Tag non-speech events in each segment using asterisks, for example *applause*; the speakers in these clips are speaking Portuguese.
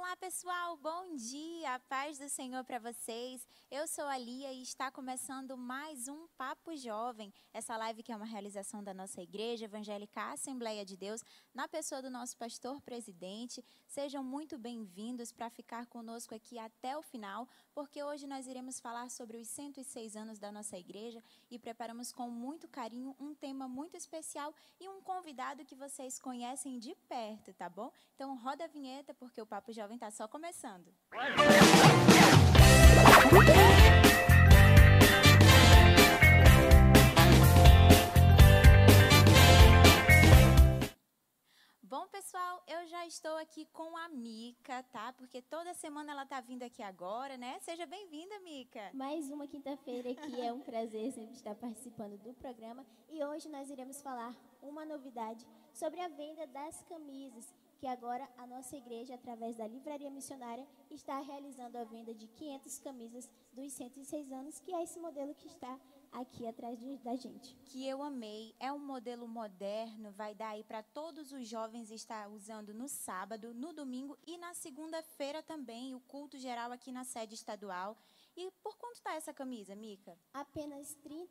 Olá, pessoal, bom dia, paz do Senhor para vocês. Eu sou a Lia e está começando mais um Papo Jovem, essa live que é uma realização da nossa igreja evangélica Assembleia de Deus, na pessoa do nosso pastor presidente. Sejam muito bem-vindos para ficar conosco aqui até o final, porque hoje nós iremos falar sobre os 106 anos da nossa igreja e preparamos com muito carinho um tema muito especial e um convidado que vocês conhecem de perto, tá bom? Então roda a vinheta porque o Papo Papo Jovem está só começando. Bom, pessoal, eu já estou aqui com a Mica, tá? Porque toda semana ela está vindo aqui agora, né? Seja bem-vinda, Mica. Mais uma quinta-feira aqui, é um prazer sempre estar participando do programa. E hoje nós iremos falar uma novidade sobre a venda das camisas que agora a nossa igreja, através da Livraria Missionária, está realizando a venda de 500 camisas dos 106 anos, que é esse modelo que está aqui atrás de, da gente. Que eu amei, é um modelo moderno, vai dar aí para todos os jovens estar usando no sábado, no domingo e na segunda-feira também, o culto geral aqui na sede estadual. E por quanto está essa camisa, Mica? Apenas R$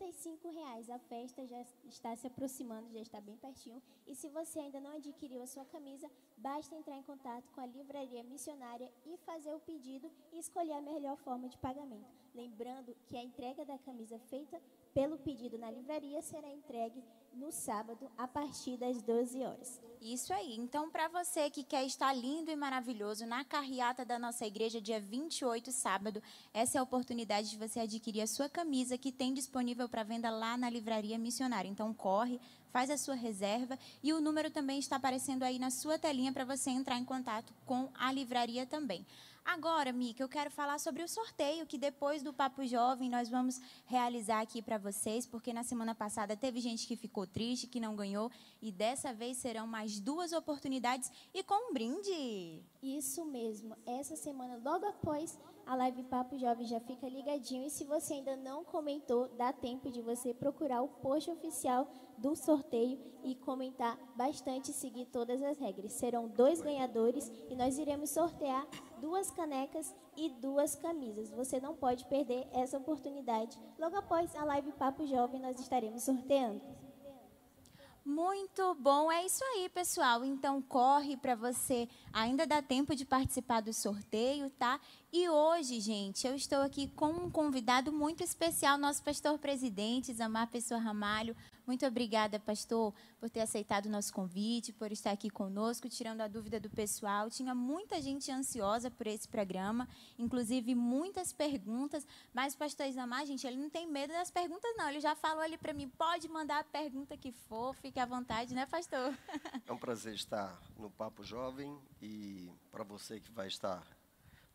reais. A festa já está se aproximando, já está bem pertinho. E se você ainda não adquiriu a sua camisa, basta entrar em contato com a livraria missionária e fazer o pedido e escolher a melhor forma de pagamento. Lembrando que a entrega da camisa feita pelo pedido na livraria será entregue no sábado a partir das 12 horas. Isso aí. Então, para você que quer estar lindo e maravilhoso na carreata da nossa igreja, dia 28, sábado, essa é a oportunidade de você adquirir a sua camisa que tem disponível para venda lá na Livraria Missionária. Então, corre, faz a sua reserva e o número também está aparecendo aí na sua telinha para você entrar em contato com a livraria também. Agora, Mica, eu quero falar sobre o sorteio que depois do Papo Jovem nós vamos realizar aqui para vocês, porque na semana passada teve gente que ficou triste, que não ganhou, e dessa vez serão mais duas oportunidades e com um brinde. Isso mesmo. Essa semana, logo após a live Papo Jovem já fica ligadinho. E se você ainda não comentou, dá tempo de você procurar o post oficial do sorteio e comentar bastante e seguir todas as regras. Serão dois ganhadores e nós iremos sortear duas canecas e duas camisas. Você não pode perder essa oportunidade. Logo após a live Papo Jovem, nós estaremos sorteando. Muito bom, é isso aí, pessoal. Então corre para você, ainda dá tempo de participar do sorteio, tá? E hoje, gente, eu estou aqui com um convidado muito especial, nosso pastor presidente, Zamar Pessoa Ramalho. Muito obrigada, pastor, por ter aceitado o nosso convite, por estar aqui conosco, tirando a dúvida do pessoal. Tinha muita gente ansiosa por esse programa, inclusive muitas perguntas, mas o pastor Isamar, gente, ele não tem medo das perguntas, não. Ele já falou ali para mim, pode mandar a pergunta que for, fique à vontade, né, pastor? *laughs* É um prazer estar no Papo Jovem e para você que vai estar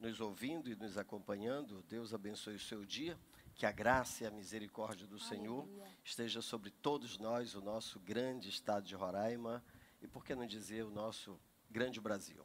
nos ouvindo e nos acompanhando, Deus abençoe o seu dia. Que a graça e a misericórdia do. Senhor esteja sobre todos nós, o nosso grande estado de Roraima e, por que não dizer, o nosso grande Brasil.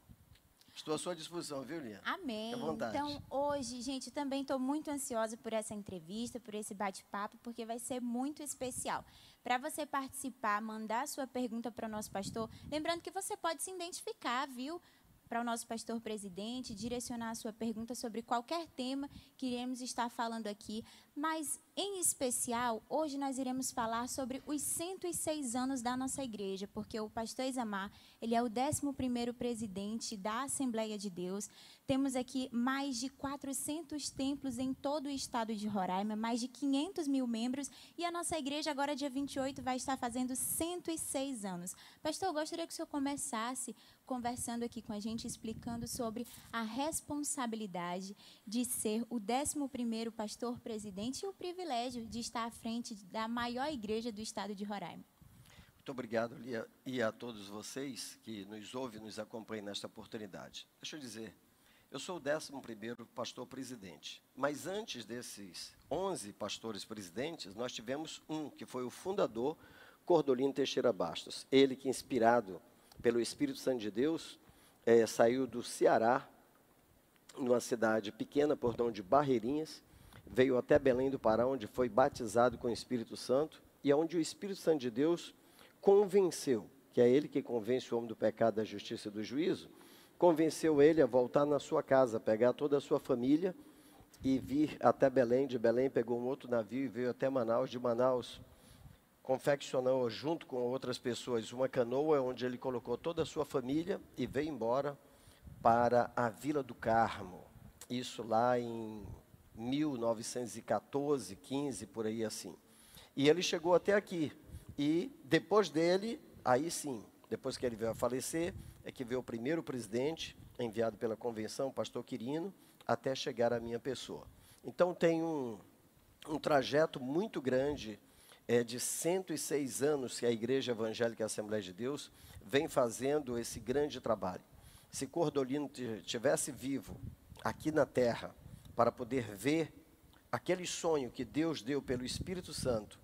Estou à sua disposição, viu, Lia? Amém. Então, hoje, gente, também estou muito ansiosa por essa entrevista, por esse bate-papo, porque vai ser muito especial. Para você participar, mandar sua pergunta para o nosso pastor, lembrando que você pode se identificar, viu? Para o nosso pastor presidente, direcionar a sua pergunta sobre qualquer tema que iremos estar falando aqui. Mas, em especial, hoje nós iremos falar sobre os 106 anos da nossa igreja, porque o pastor Isamar, ele é o 11º presidente da Assembleia de Deus. Temos aqui mais de 400 templos em todo o estado de Roraima, mais de 500 mil membros, e a nossa igreja agora, dia 28, vai estar fazendo 106 anos. Pastor, eu gostaria que o senhor começasse conversando aqui com a gente, explicando sobre a responsabilidade de ser o 11º pastor presidente e o privilégio de estar à frente da maior igreja do estado de Roraima. Muito obrigado, Lia, e a todos vocês que nos ouvem e nos acompanham nesta oportunidade. Deixa eu dizer, eu sou o 11º pastor presidente, mas antes desses 11 pastores presidentes, nós tivemos um, que foi o fundador, Cordolino Teixeira Bastos. Ele que, inspirado pelo Espírito Santo de Deus, é, saiu do Ceará, numa cidade pequena, portão de Barreirinhas, veio até Belém do Pará, onde foi batizado com o Espírito Santo, e onde o Espírito Santo de Deus convenceu, que é ele que convence o homem do pecado, da justiça e do juízo, convenceu ele a voltar na sua casa, pegar toda a sua família e vir até Belém. De Belém pegou um outro navio e veio até Manaus. De Manaus confeccionou junto com outras pessoas uma canoa onde ele colocou toda a sua família e veio embora para a Vila do Carmo. Isso lá em 1914, 15, por aí assim. E ele chegou até aqui. E depois dele, aí sim, depois que ele veio a falecer, é que veio o primeiro presidente, enviado pela convenção, o pastor Quirino, até chegar à minha pessoa. Então tem um, um trajeto muito grande é, de 106 anos que a Igreja Evangélica Assembleia de Deus vem fazendo esse grande trabalho. Se Cordolino tivesse vivo aqui na terra para poder ver aquele sonho que Deus deu pelo Espírito Santo,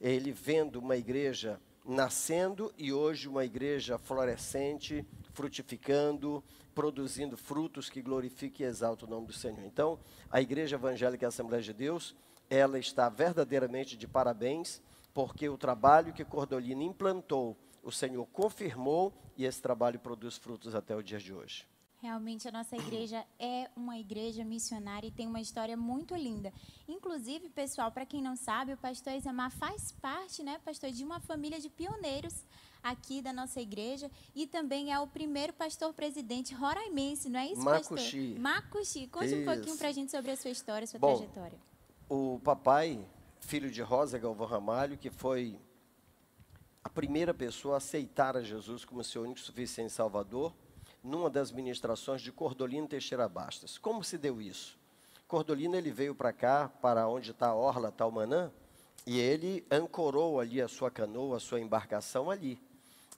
ele vendo uma igreja nascendo e hoje uma igreja florescente, frutificando, produzindo frutos que glorifiquem e exaltam o nome do Senhor. Então, a Igreja Evangélica Assembleia de Deus ela está verdadeiramente de parabéns, porque o trabalho que Cordolina implantou, o Senhor confirmou e esse trabalho produz frutos até o dia de hoje. Realmente a nossa igreja é uma igreja missionária e tem uma história muito linda. Inclusive, pessoal, para quem não sabe, o pastor Isamar faz parte, né, pastor, de uma família de pioneiros aqui da nossa igreja e também é o primeiro pastor presidente roraimense, não é isso, Macuxi. pastor? Macuxi. Conte isso. um pouquinho para a gente sobre a sua história, sua Bom, trajetória o papai, filho de Rosa Galvão Ramalho, que foi a primeira pessoa a aceitar a Jesus como seu único suficiente Salvador, numa das ministrações de Cordolino Teixeira Bastas. Como se deu isso? Cordolino ele veio para cá, para onde está a Orla Talmanã, e ele ancorou ali a sua canoa, a sua embarcação ali.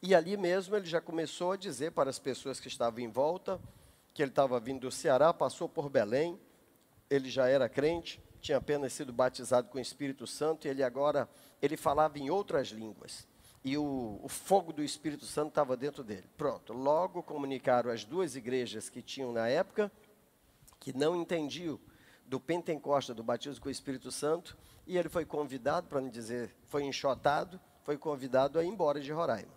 E ali mesmo ele já começou a dizer para as pessoas que estavam em volta que ele estava vindo do Ceará, passou por Belém, ele já era crente, tinha apenas sido batizado com o Espírito Santo e ele agora ele falava em outras línguas. E o, o fogo do Espírito Santo estava dentro dele. Pronto. Logo comunicaram as duas igrejas que tinham na época, que não entendiam do Pentecoste, do batismo com o Espírito Santo, e ele foi convidado, para não dizer, foi enxotado, foi convidado a ir embora de Roraima.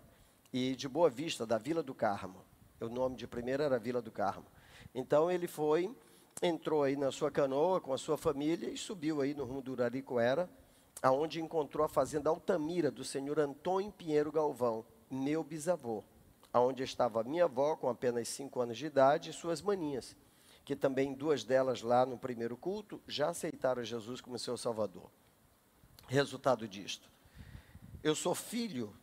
E de Boa Vista, da Vila do Carmo. O nome de primeiro era Vila do Carmo. Então ele foi entrou aí na sua canoa com a sua família e subiu aí no rumo do Uraricoera, aonde encontrou a fazenda Altamira do senhor Antônio Pinheiro Galvão, meu bisavô, aonde estava minha avó com apenas cinco anos de idade e suas maninhas, que também duas delas lá no primeiro culto já aceitaram Jesus como seu Salvador. Resultado disto, eu sou filho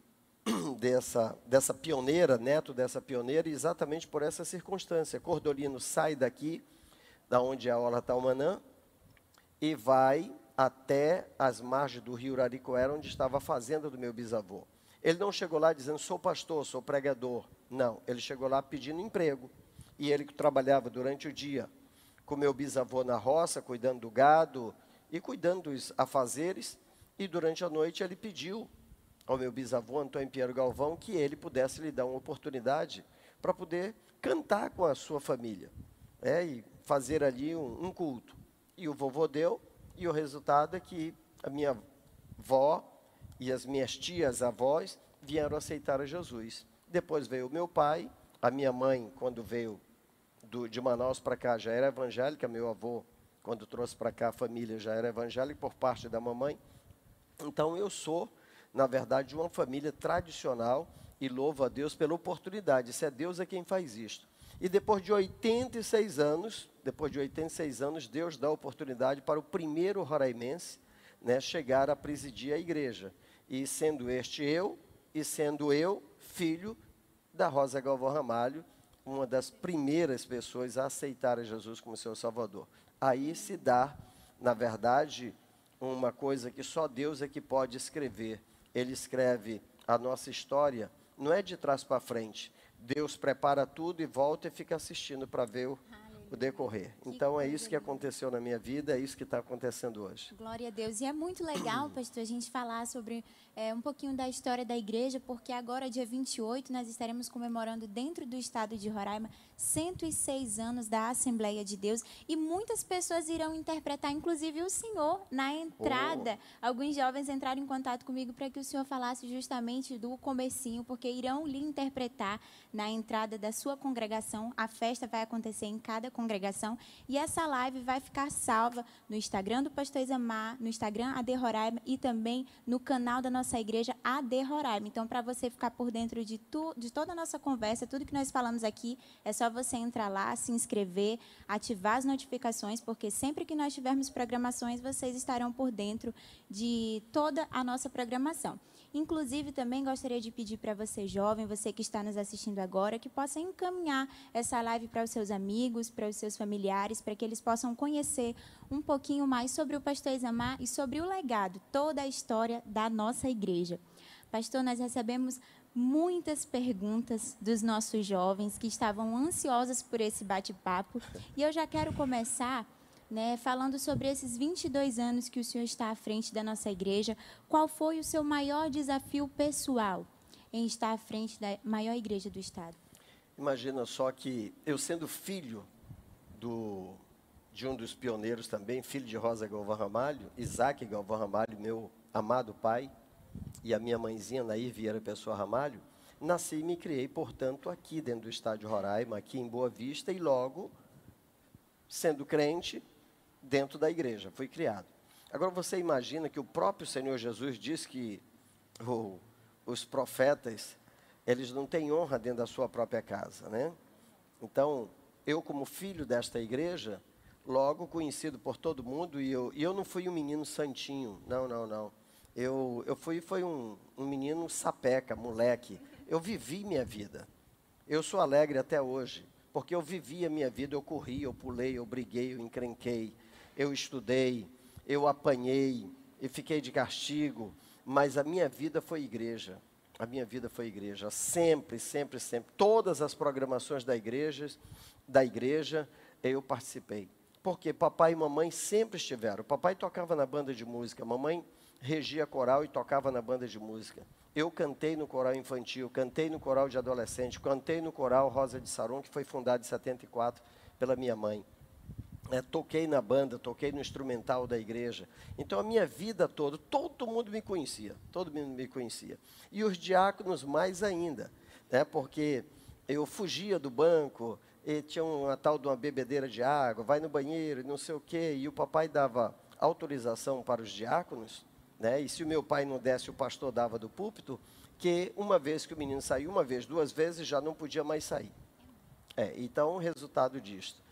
*clears throat* dessa, dessa pioneira, neto dessa pioneira, exatamente por essa circunstância. Cordolino sai daqui da onde é a Talmanã, e vai até as margens do rio Uraricoera, onde estava a fazenda do meu bisavô. Ele não chegou lá dizendo, sou pastor, sou pregador. Não, ele chegou lá pedindo emprego. E ele trabalhava durante o dia com meu bisavô na roça, cuidando do gado e cuidando dos afazeres. E durante a noite ele pediu ao meu bisavô, Antônio Pinheiro Galvão, que ele pudesse lhe dar uma oportunidade para poder cantar com a sua família. É, e fazer ali um, um culto. E o vovô deu, e o resultado é que a minha avó e as minhas tias avós vieram aceitar a Jesus. Depois veio o meu pai, a minha mãe, quando veio do, de Manaus para cá, já era evangélica, meu avô, quando trouxe para cá a família, já era evangélica por parte da mamãe. Então eu sou, na verdade, de uma família tradicional e louvo a Deus pela oportunidade. Se é Deus é quem faz isto. E depois de 86 anos, depois de 86 anos, Deus dá a oportunidade para o primeiro roraimense né, chegar a presidir a igreja. E sendo este eu, e sendo eu filho da Rosa Galvão Ramalho, uma das primeiras pessoas a aceitar a Jesus como seu Salvador. Aí se dá, na verdade, uma coisa que só Deus é que pode escrever. Ele escreve a nossa história, não é de trás para frente, Deus prepara tudo e volta e fica assistindo para ver o, o decorrer. Então é isso que aconteceu na minha vida, é isso que está acontecendo hoje. Glória a Deus. E é muito legal, *clears throat* pastor, a gente falar sobre é, um pouquinho da história da igreja, porque agora, dia 28, nós estaremos comemorando dentro do estado de Roraima 106 anos da Assembleia de Deus e muitas pessoas irão interpretar, inclusive o senhor, na entrada. Oh. Alguns jovens entraram em contato comigo para que o senhor falasse justamente do comecinho, porque irão lhe interpretar na entrada da sua congregação. A festa vai acontecer em cada congregação e essa live vai ficar salva no Instagram do Pastor Isamar, no Instagram AD Roraima e também no canal da nossa igreja AD Roraima. Então, para você ficar por dentro de, tu, de toda a nossa conversa, tudo que nós falamos aqui, é só você entrar lá, se inscrever, ativar as notificações, porque sempre que nós tivermos programações, vocês estarão por dentro de toda a nossa programação. Inclusive, também gostaria de pedir para você, jovem, você que está nos assistindo agora, que possa encaminhar essa live para os seus amigos, para os seus familiares, para que eles possam conhecer um pouquinho mais sobre o pastor Isamar e sobre o legado, toda a história da nossa igreja. Pastor, nós recebemos muitas perguntas dos nossos jovens que estavam ansiosos por esse bate-papo. *laughs* E eu já quero começar né, falando sobre esses 22 anos que o senhor está à frente da nossa igreja. Qual foi o seu maior desafio pessoal em estar à frente da maior igreja do estado? Imagina só que eu sendo filho do, de um dos pioneiros também, filho de Rosa Galvão Ramalho, Isaac Galvão Ramalho, meu amado pai, e a minha mãezinha, Nair Vieira Pessoa Ramalho, nasci e me criei, portanto, aqui dentro do estádio Roraima, aqui em Boa Vista, e logo, sendo crente, dentro da igreja, fui criado. Agora você imagina que o próprio Senhor Jesus diz que oh, os profetas, eles não têm honra dentro da sua própria casa, né? Então, eu como filho desta igreja, logo conhecido por todo mundo, e eu, e eu não fui um menino santinho, não, não, não. Eu, eu fui foi um, um menino sapeca, moleque. Eu vivi minha vida. Eu sou alegre até hoje, porque eu vivi a minha vida, eu corri, eu pulei, eu briguei, eu encrenquei, eu estudei, eu apanhei e fiquei de castigo, mas a minha vida foi igreja. A minha vida foi igreja, sempre, sempre, sempre. Todas as programações da igreja, da igreja, eu participei. Porque papai e mamãe sempre estiveram. Papai tocava na banda de música, mamãe regia coral e tocava na banda de música. Eu cantei no coral infantil, cantei no coral de adolescente, cantei no coral Rosa de Saron, que foi fundado em 74 pela minha mãe. É, toquei na banda, toquei no instrumental da igreja. Então a minha vida toda, todo mundo me conhecia, todo mundo me conhecia. E os diáconos mais ainda, né, porque eu fugia do banco, e tinha uma tal de uma bebedeira de água, vai no banheiro, não sei o quê, e o papai dava autorização para os diáconos né? E se o meu pai não desse, o pastor dava do púlpito, que uma vez que o menino saiu, uma vez, duas vezes, já não podia mais sair. É, então, o resultado disto.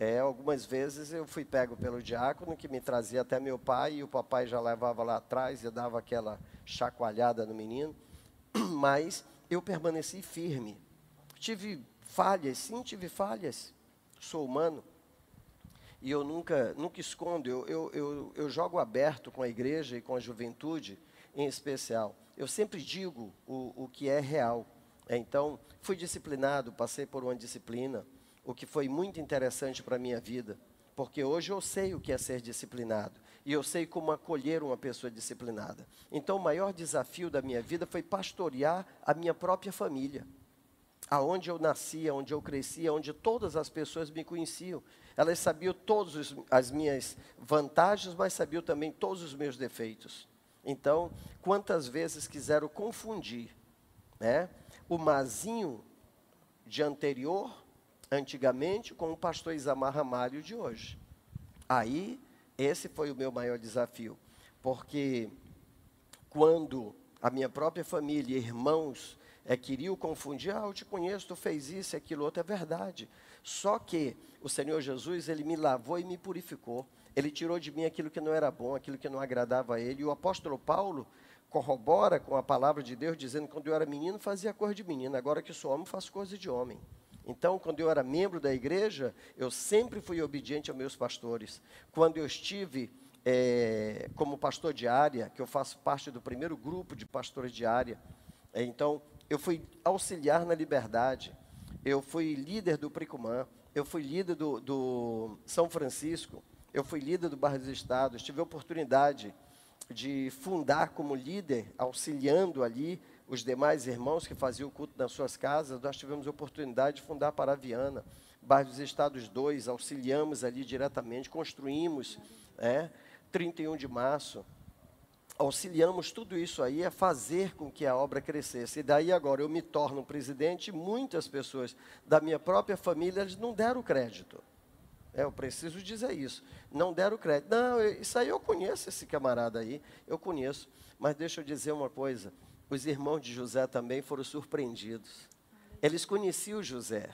É, algumas vezes eu fui pego pelo diácono, que me trazia até meu pai, e o papai já levava lá atrás e dava aquela chacoalhada no menino. *clears throat* Mas eu permaneci firme. Tive falhas, sim, tive falhas. Sou humano e eu nunca, nunca escondo, eu, eu, eu, eu, jogo aberto com a igreja e com a juventude em especial. Eu sempre digo o, o que é real. É, então, fui disciplinado, passei por uma disciplina, o que foi muito interessante para a minha vida, porque hoje eu sei o que é ser disciplinado e eu sei como acolher uma pessoa disciplinada. Então, o maior desafio da minha vida foi pastorear a minha própria família aonde eu nasci, onde eu cresci, onde todas as pessoas me conheciam. Elas sabiam todas as minhas vantagens, mas sabiam também todos os meus defeitos. Então, quantas vezes quiseram confundir né, o Mazinho de anterior, antigamente, com o pastor Isamar Ramalho de hoje. Aí, esse foi o meu maior desafio, porque quando a minha própria família, irmãos, é, queriam confundir, ah, eu te conheço, tu fez isso, aquilo outro, é verdade. Só que o Senhor Jesus, ele me lavou e me purificou. Ele tirou de mim aquilo que não era bom, aquilo que não agradava a ele. E o apóstolo Paulo corrobora com a palavra de Deus, dizendo que quando eu era menino fazia coisa de menino, agora que sou homem faço coisa de homem. Então, quando eu era membro da igreja, eu sempre fui obediente aos meus pastores. Quando eu estive é, como pastor de área, que eu faço parte do primeiro grupo de pastores de área, é, então eu fui auxiliar na liberdade, eu fui líder do Pricumã, eu fui líder do, do São Francisco, eu fui líder do Bairro dos Estados, tive a oportunidade de fundar como líder, auxiliando ali os demais irmãos que faziam o culto nas suas casas, nós tivemos a oportunidade de fundar Paraviana, bairro dos Estados 2, auxiliamos ali diretamente, construímos, é, 31 de março, auxiliamos tudo isso aí a fazer com que a obra crescesse. E daí agora eu me torno presidente muitas pessoas da minha própria família eles não deram crédito. É, eu preciso dizer isso. Não deram crédito. Não, isso aí eu conheço esse camarada aí, eu conheço. Mas deixa eu dizer uma coisa. Os irmãos de José também foram surpreendidos. Eles conheciam José.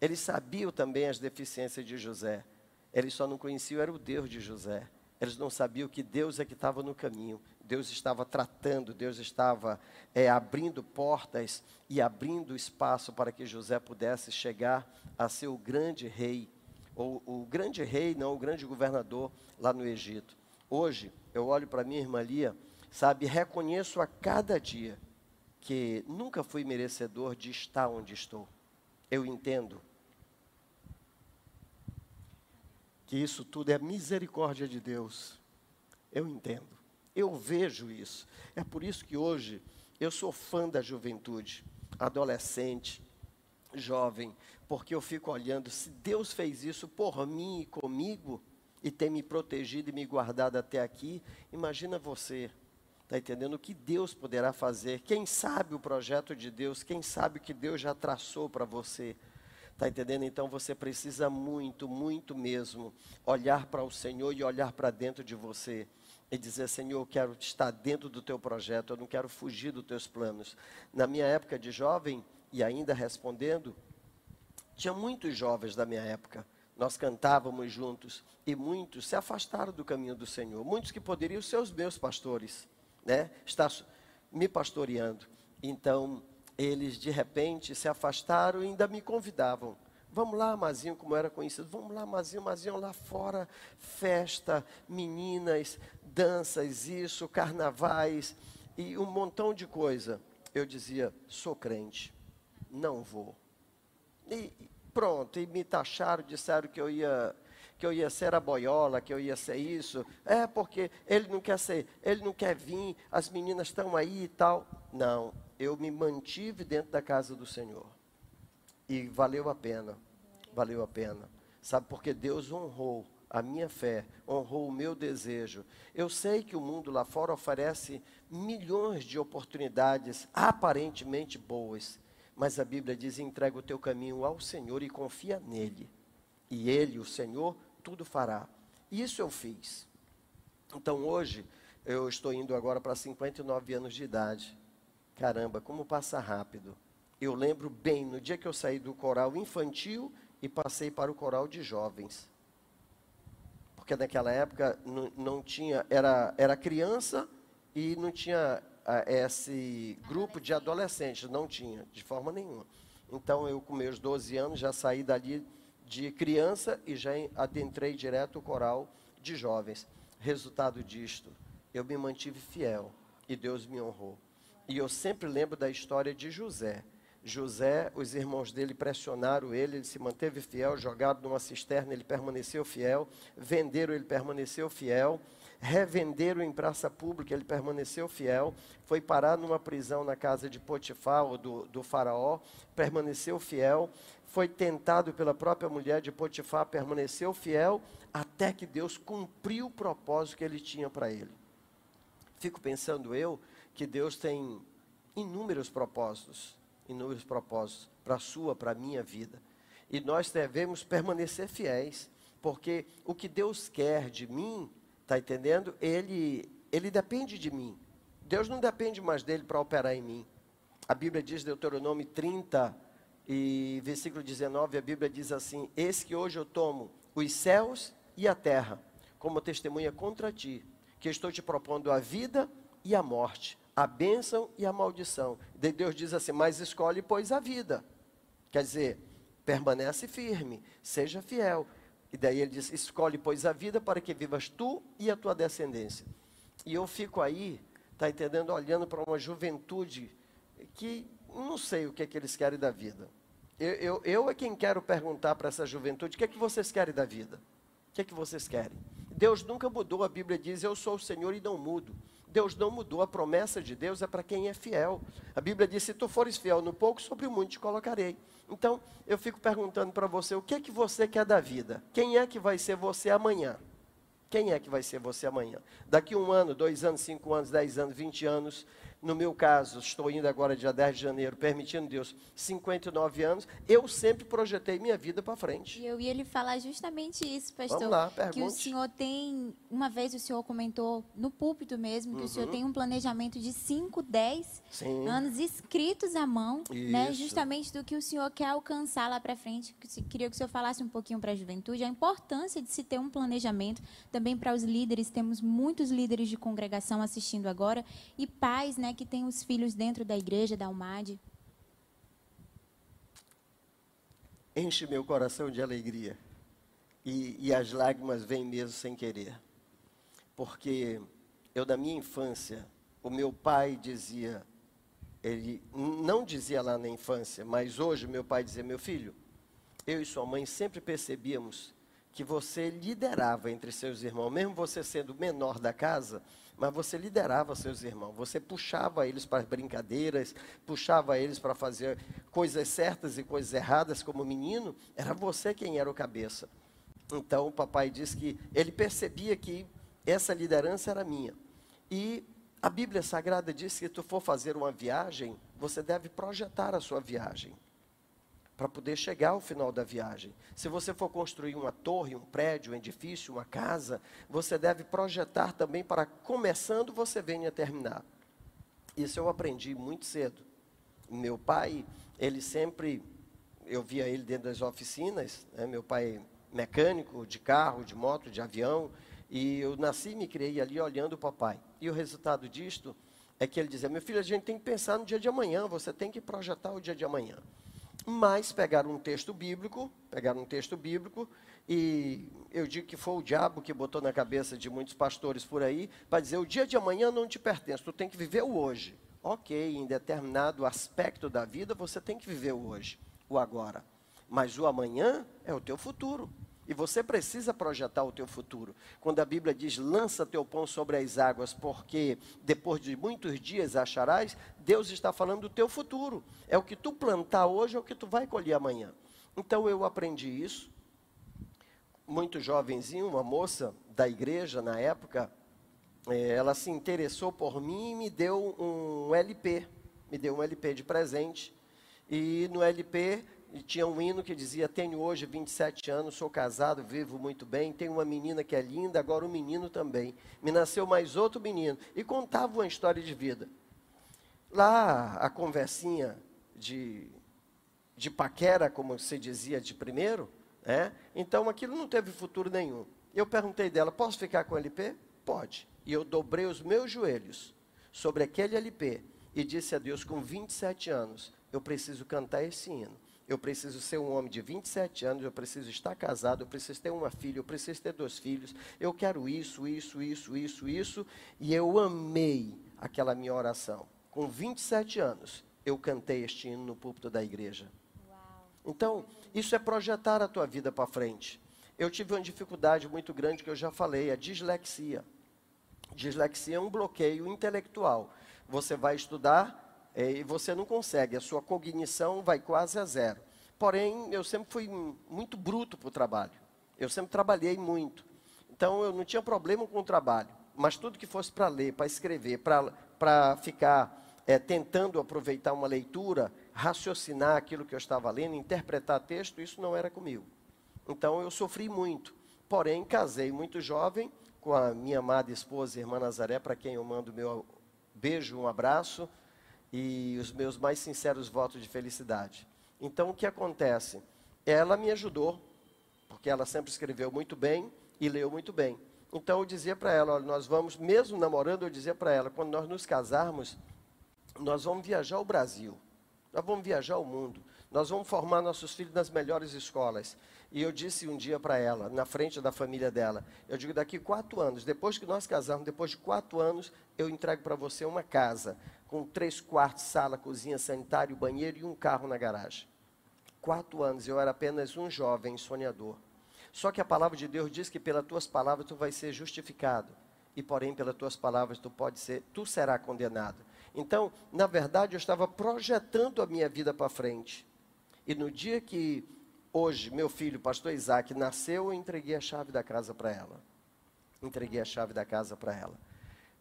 Eles sabiam também as deficiências de José. Eles só não conheciam era o Deus de José. Eles não sabiam que Deus é que estava no caminho. Deus estava tratando, Deus estava é, abrindo portas e abrindo espaço para que José pudesse chegar a ser o grande rei, ou o grande rei, não, o grande governador lá no Egito. Hoje, eu olho para minha irmã Lia, sabe, reconheço a cada dia que nunca fui merecedor de estar onde estou. Eu entendo que isso tudo é misericórdia de Deus. Eu entendo. Eu vejo isso. É por isso que hoje eu sou fã da juventude, adolescente, jovem, porque eu fico olhando, se Deus fez isso por mim e comigo, e tem me protegido e me guardado até aqui, imagina você. Está entendendo o que Deus poderá fazer? Quem sabe o projeto de Deus? Quem sabe o que Deus já traçou para você? Está entendendo? Então você precisa muito, muito mesmo olhar para o Senhor e olhar para dentro de você e dizer: Senhor, eu quero estar dentro do teu projeto, eu não quero fugir dos teus planos. Na minha época de jovem, e ainda respondendo, tinha muitos jovens da minha época. Nós cantávamos juntos e muitos se afastaram do caminho do Senhor. Muitos que poderiam ser os meus pastores, né? Estar me pastoreando. Então, eles de repente se afastaram e ainda me convidavam. Vamos lá, Mazinho, como era conhecido. Vamos lá, Mazinho, Mazinho, lá fora, festa, meninas, danças, isso, carnavais e um montão de coisa. Eu dizia, sou crente, não vou. E pronto, e me taxaram, disseram que eu ia que eu ia ser a boiola, que eu ia ser isso. É porque ele não quer ser, ele não quer vir, as meninas estão aí e tal. Não, eu me mantive dentro da casa do Senhor. E valeu a pena. Valeu a pena. Sabe porque Deus honrou a minha fé, honrou o meu desejo. Eu sei que o mundo lá fora oferece milhões de oportunidades aparentemente boas, mas a Bíblia diz: entrega o teu caminho ao Senhor e confia nele. E ele, o Senhor, tudo fará. Isso eu fiz. Então hoje, eu estou indo agora para 59 anos de idade. Caramba, como passa rápido. Eu lembro bem, no dia que eu saí do coral infantil e passei para o coral de jovens porque naquela época não, não tinha, era, era criança e não tinha a, esse grupo de adolescentes, não tinha, de forma nenhuma. Então eu, com meus 12 anos, já saí dali de criança e já adentrei direto o coral de jovens. Resultado disto, eu me mantive fiel e Deus me honrou. E eu sempre lembro da história de José. José, os irmãos dele pressionaram ele, ele se manteve fiel, jogado numa cisterna, ele permaneceu fiel, venderam, ele permaneceu fiel, revenderam em praça pública, ele permaneceu fiel, foi parar numa prisão na casa de Potifar, ou do, do faraó, permaneceu fiel, foi tentado pela própria mulher de Potifar, permaneceu fiel, até que Deus cumpriu o propósito que ele tinha para ele. Fico pensando eu que Deus tem inúmeros propósitos inúmeros propósitos para a sua, para a minha vida. E nós devemos permanecer fiéis, porque o que Deus quer de mim, está entendendo? Ele, ele depende de mim. Deus não depende mais dele para operar em mim. A Bíblia diz, Deuteronômio 30 e versículo 19, a Bíblia diz assim: Eis que hoje eu tomo os céus e a terra como testemunha contra ti, que estou te propondo a vida e a morte, a bênção e a maldição. De Deus diz assim: Mas escolhe, pois, a vida. Quer dizer, permanece firme, seja fiel. E daí ele diz: Escolhe, pois, a vida para que vivas tu e a tua descendência. E eu fico aí, está entendendo, olhando para uma juventude que não sei o que, é que eles querem da vida. Eu, eu, eu é quem quero perguntar para essa juventude: o que é que vocês querem da vida? O que é que vocês querem? Deus nunca mudou, a Bíblia diz: Eu sou o Senhor e não mudo. Deus não mudou. A promessa de Deus é para quem é fiel. A Bíblia diz: se tu fores fiel no pouco, sobre o muito te colocarei. Então, eu fico perguntando para você: o que é que você quer da vida? Quem é que vai ser você amanhã? Quem é que vai ser você amanhã? Daqui um ano, dois anos, cinco anos, dez anos, vinte anos, no meu caso, estou indo agora dia 10 de janeiro, permitindo Deus, 59 anos, eu sempre projetei minha vida para frente. E eu ia lhe falar justamente isso, pastor. Vamos lá, pergunte. Que o senhor tem, uma vez o senhor comentou no púlpito mesmo, que uhum. o senhor uhum. tem um planejamento de 5, 10 anos escritos à mão, né, justamente do que o senhor quer alcançar lá para frente. Queria que o senhor falasse um pouquinho para a juventude, a importância de se ter um planejamento, também para os líderes, temos muitos líderes de congregação assistindo agora, e pais, né, que tem os filhos dentro da igreja, da UMAD? Enche meu coração de alegria. E, e as lágrimas vêm mesmo sem querer. Porque eu, da minha infância, o meu pai dizia, ele não dizia lá na infância, mas hoje meu pai dizia: Meu filho, eu e sua mãe sempre percebíamos que você liderava entre seus irmãos, mesmo você sendo menor da casa, mas você liderava seus irmãos, você puxava eles para as brincadeiras, puxava eles para fazer coisas certas e coisas erradas como menino, era você quem era o cabeça. Então o papai disse que ele percebia que essa liderança era minha. E a Bíblia Sagrada diz que se tu for fazer uma viagem, você deve projetar a sua viagem para poder chegar ao final da viagem. Se você for construir uma torre, um prédio, um edifício, uma casa, você deve projetar também para começando você venha terminar. Isso eu aprendi muito cedo. Meu pai, ele sempre, eu via ele dentro das oficinas, né? meu pai mecânico de carro, de moto, de avião, e eu nasci e me criei ali olhando o papai. E o resultado disto é que ele dizia: meu filho, a gente tem que pensar no dia de amanhã, você tem que projetar o dia de amanhã mas pegaram um texto bíblico, pegaram um texto bíblico, e eu digo que foi o diabo que botou na cabeça de muitos pastores por aí, para dizer, o dia de amanhã não te pertence, tu tem que viver o hoje. Ok, em determinado aspecto da vida, você tem que viver o hoje, o agora. Mas o amanhã é o teu futuro. E você precisa projetar o teu futuro. Quando a Bíblia diz, lança teu pão sobre as águas, porque depois de muitos dias acharás, Deus está falando do teu futuro. É o que tu plantar hoje, é o que tu vai colher amanhã. Então eu aprendi isso. Muito jovenzinho, uma moça da igreja na época, é, ela se interessou por mim e me deu um LP. Me deu um LP de presente. E no LP e tinha um hino que dizia: Tenho hoje 27 anos, sou casado, vivo muito bem, tenho uma menina que é linda, agora um menino também. Me nasceu mais outro menino. E contava uma história de vida. Lá, a conversinha de, de paquera, como se dizia de primeiro, né? então aquilo não teve futuro nenhum. Eu perguntei dela: Posso ficar com o LP? Pode. E eu dobrei os meus joelhos sobre aquele LP e disse a Deus, com 27 anos, eu preciso cantar esse hino eu preciso ser um homem de 27 anos, eu preciso estar casado, eu preciso ter uma filha, eu preciso ter dois filhos, eu quero isso, isso, isso, isso, isso, e eu amei aquela minha oração. Com 27 anos, eu cantei este hino no púlpito da igreja. Então, isso é projetar a tua vida para frente. Eu tive uma dificuldade muito grande que eu já falei, a dislexia. Dislexia é um bloqueio intelectual. Você vai estudar, e você não consegue, a sua cognição vai quase a zero. Porém, eu sempre fui muito bruto para o trabalho. Eu sempre trabalhei muito. Então, eu não tinha problema com o trabalho. Mas tudo que fosse para ler, para escrever, para ficar é, tentando aproveitar uma leitura, raciocinar aquilo que eu estava lendo, interpretar texto, isso não era comigo. Então, eu sofri muito. Porém, casei muito jovem com a minha amada esposa, irmã Nazaré, para quem eu mando meu beijo, um abraço e os meus mais sinceros votos de felicidade. Então, o que acontece? Ela me ajudou, porque ela sempre escreveu muito bem e leu muito bem. Então, eu dizia para ela: olha, nós vamos, mesmo namorando, eu dizia para ela: quando nós nos casarmos, nós vamos viajar o Brasil, nós vamos viajar o mundo, nós vamos formar nossos filhos nas melhores escolas. E eu disse um dia para ela, na frente da família dela, eu digo, daqui quatro anos, depois que nós casarmos, depois de quatro anos, eu entrego para você uma casa com três quartos, sala, cozinha, sanitário, banheiro e um carro na garagem. Quatro anos, eu era apenas um jovem sonhador. Só que a palavra de Deus diz que pelas tuas palavras tu vai ser justificado e porém pelas tuas palavras tu pode ser, tu será condenado. Então, na verdade, eu estava projetando a minha vida para frente. E no dia que hoje meu filho, pastor Isaac, nasceu, eu entreguei a chave da casa para ela. Entreguei a chave da casa para ela.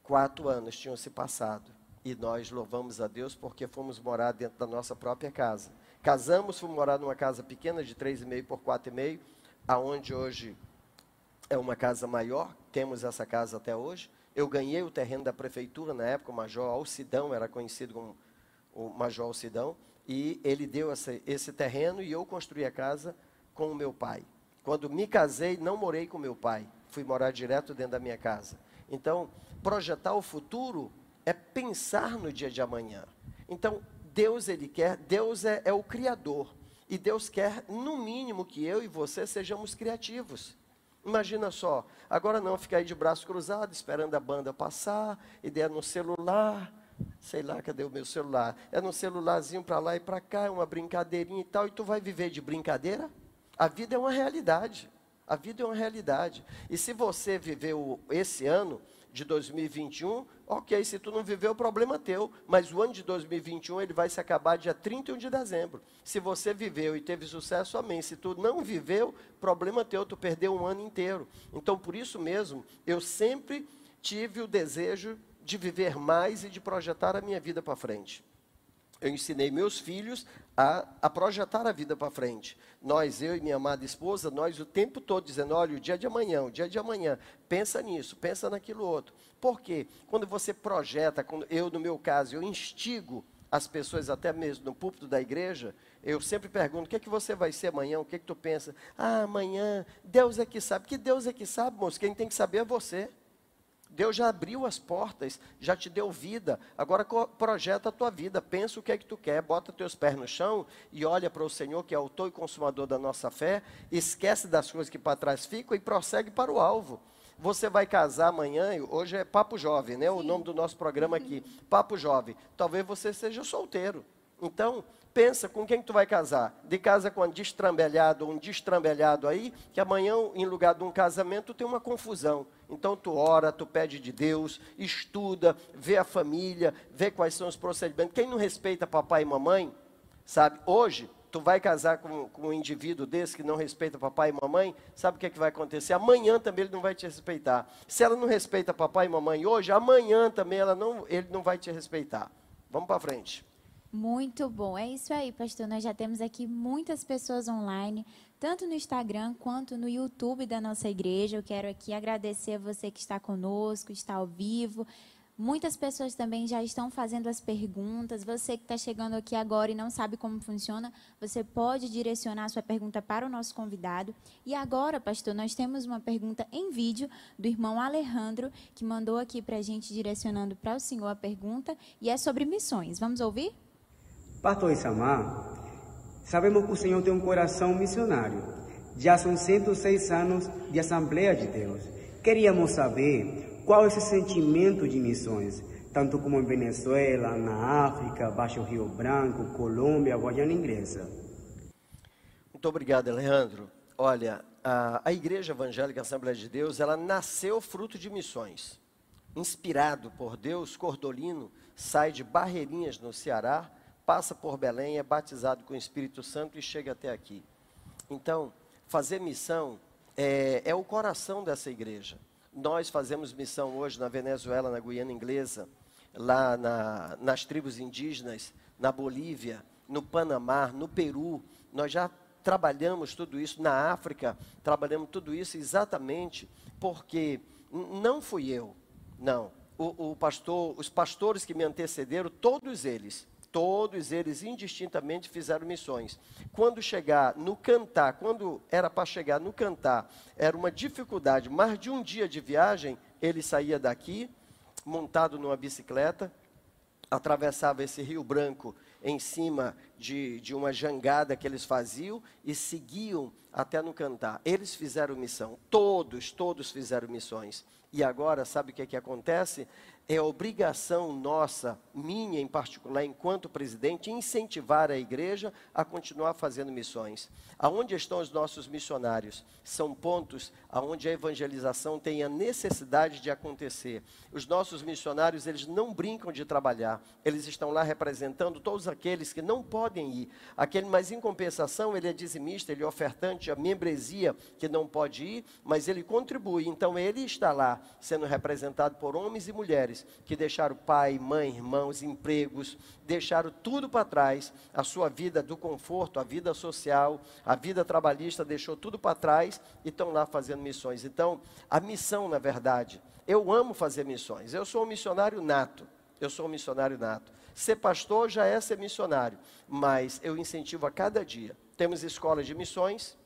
Quatro anos tinham se passado e nós louvamos a Deus porque fomos morar dentro da nossa própria casa. Casamos, fomos morar numa casa pequena de 3,5 por 4,5, aonde hoje é uma casa maior, temos essa casa até hoje. Eu ganhei o terreno da prefeitura, na época o Major Alcidão, era conhecido como o Major Alcidão, e ele deu esse, esse terreno e eu construí a casa com o meu pai. Quando me casei, não morei com meu pai, fui morar direto dentro da minha casa. Então, projetar o futuro é pensar no dia de amanhã. Então, Deus ele quer, Deus é, é o criador. E Deus quer, no mínimo, que eu e você sejamos criativos. Imagina só, agora não ficar aí de braço cruzado, esperando a banda passar, ideia no celular, sei lá, cadê o meu celular? É no celularzinho para lá e para cá, é uma brincadeirinha e tal, e tu vai viver de brincadeira? A vida é uma realidade. A vida é uma realidade. E se você viveu esse ano de 2021, ok, se tu não viveu, problema é teu. Mas o ano de 2021, ele vai se acabar dia 31 de dezembro. Se você viveu e teve sucesso, amém. Se tu não viveu, problema teu, tu perdeu um ano inteiro. Então, por isso mesmo, eu sempre tive o desejo de viver mais e de projetar a minha vida para frente eu ensinei meus filhos a, a projetar a vida para frente. Nós, eu e minha amada esposa, nós o tempo todo dizendo: olha, o dia de amanhã, o dia de amanhã, pensa nisso, pensa naquilo outro. Por quê? Quando você projeta, quando eu, no meu caso, eu instigo as pessoas, até mesmo no púlpito da igreja, eu sempre pergunto: o que é que você vai ser amanhã? O que é que tu pensa? Ah, amanhã, Deus é que sabe. Que Deus é que sabe, moço? Quem tem que saber é você. Deus já abriu as portas, já te deu vida. Agora projeta a tua vida, pensa o que é que tu quer, bota teus pés no chão e olha para o Senhor, que é autor e consumador da nossa fé, esquece das coisas que para trás ficam e prossegue para o alvo. Você vai casar amanhã, hoje é Papo Jovem, né? O nome do nosso programa aqui, Papo Jovem. Talvez você seja solteiro. Então, pensa com quem tu vai casar. De casa com um destrambelhado ou um destrambelhado aí, que amanhã, em lugar de um casamento, tem uma confusão. Então tu ora, tu pede de Deus, estuda, vê a família, vê quais são os procedimentos. Quem não respeita papai e mamãe, sabe, hoje tu vai casar com, com um indivíduo desse que não respeita papai e mamãe, sabe o que, é que vai acontecer? Amanhã também ele não vai te respeitar. Se ela não respeita papai e mamãe hoje, amanhã também ela não, ele não vai te respeitar. Vamos para frente. Muito bom. É isso aí, pastor. Nós já temos aqui muitas pessoas online, tanto no Instagram quanto no YouTube da nossa igreja. Eu quero aqui agradecer a você que está conosco, está ao vivo. Muitas pessoas também já estão fazendo as perguntas. Você que está chegando aqui agora e não sabe como funciona, você pode direcionar a sua pergunta para o nosso convidado. E agora, pastor, nós temos uma pergunta em vídeo do irmão Alejandro, que mandou aqui para a gente, direcionando para o senhor a pergunta, e é sobre missões. Vamos ouvir? Pastor Isamar, sabemos que o Senhor tem um coração missionário. Já são 106 anos de Assembleia de Deus. Queríamos saber qual é esse sentimento de missões, tanto como em Venezuela, na África, Baixo Rio Branco, Colômbia, Guiana Inglesa. Muito obrigado, Alejandro. Olha, a, a Igreja Evangélica Assembleia de Deus, ela nasceu fruto de missões. Inspirado por Deus, Cordolino sai de Barreirinhas, no Ceará, passa por Belém, é batizado com o Espírito Santo e chega até aqui. Então, fazer missão é, é o coração dessa igreja. Nós fazemos missão hoje na Venezuela, na Guiana Inglesa, lá na, nas tribos indígenas, na Bolívia, no Panamá, no Peru. Nós já trabalhamos tudo isso na África, trabalhamos tudo isso exatamente porque não fui eu, não. O, o pastor, os pastores que me antecederam, todos eles Todos eles indistintamente fizeram missões. Quando chegar no cantar, quando era para chegar no cantar, era uma dificuldade, mais de um dia de viagem, ele saía daqui, montado numa bicicleta, atravessava esse Rio Branco em cima de, de uma jangada que eles faziam e seguiam até no cantar. Eles fizeram missão, todos, todos fizeram missões. E agora, sabe o que, é que acontece? É obrigação nossa, minha em particular, enquanto presidente, incentivar a igreja a continuar fazendo missões. Aonde estão os nossos missionários? São pontos aonde a evangelização tem a necessidade de acontecer. Os nossos missionários, eles não brincam de trabalhar. Eles estão lá representando todos aqueles que não podem ir. Aquele, mas em compensação, ele é dizimista, ele é ofertante, a membresia que não pode ir, mas ele contribui. Então ele está lá sendo representado por homens e mulheres que deixaram pai, mãe, irmãos, empregos, deixaram tudo para trás, a sua vida do conforto, a vida social, a vida trabalhista, deixou tudo para trás e estão lá fazendo missões. Então, a missão, na verdade, eu amo fazer missões. Eu sou um missionário nato. Eu sou um missionário nato. Ser pastor já é ser missionário, mas eu incentivo a cada dia. Temos escolas de missões